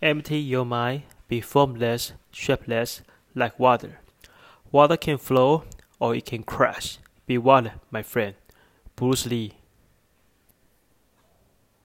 Empty your mind, be formless, shapeless, like water. Water can flow or it can crash. Be water, my friend. Bruce Lee.